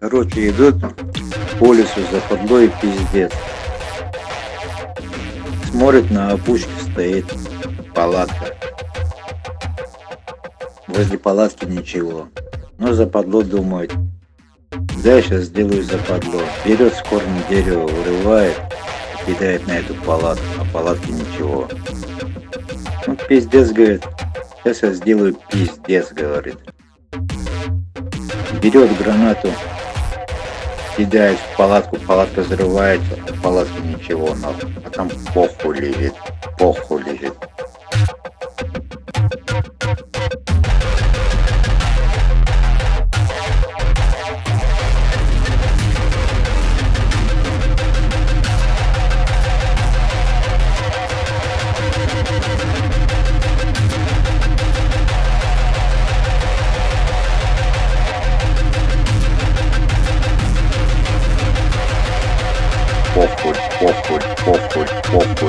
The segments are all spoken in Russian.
Короче, идут по лесу западло и пиздец. Смотрит на опушке стоит палатка. Возле палатки ничего. Но западло думает. Да, я сейчас сделаю западло. Берет с корня дерева, вырывает, кидает на эту палатку, а палатки ничего. Ну, пиздец, говорит. Сейчас я сделаю пиздец, говорит. Берет гранату, кидает в палатку, палатка взрывается, в палатке ничего, нахуй. А там похуй лежит, похуй лежит. awkward, awkward, awkward, awkward.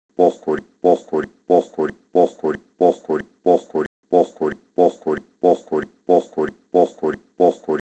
похуй, похуй, похуй, похуй, похуй, похуй, похуй, похуй, похуй, похуй, похуй, похуй, похуй,